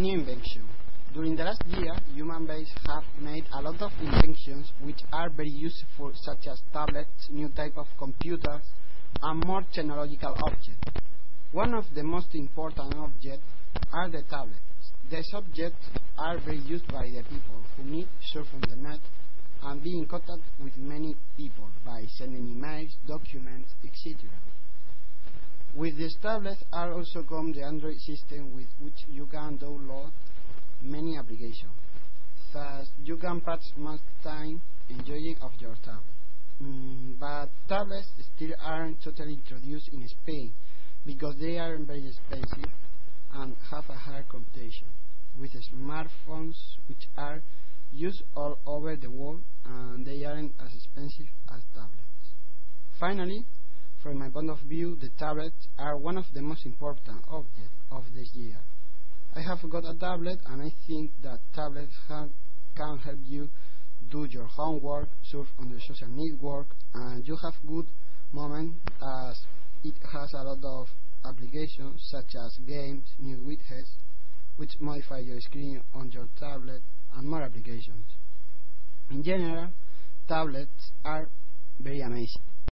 New invention. During the last year, human beings have made a lot of inventions which are very useful, such as tablets, new type of computers, and more technological objects. One of the most important objects are the tablets. These objects are very used by the people who need surf on the net and be in contact with many people by sending emails, documents, etc. With these tablets are also come the Android system with which you can download many applications. Thus, you can pass much time enjoying of your tablet. Mm, but tablets still aren't totally introduced in Spain because they are very expensive and have a high competition with smartphones which are used all over the world and they aren't as expensive as tablets. Finally, from my point of view, the tablets are one of the most important objects of this year. I have got a tablet and I think that tablets can help you do your homework, surf on the social network, and you have good moments as it has a lot of applications such as games, new widgets, which modify your screen on your tablet, and more applications. In general, tablets are very amazing.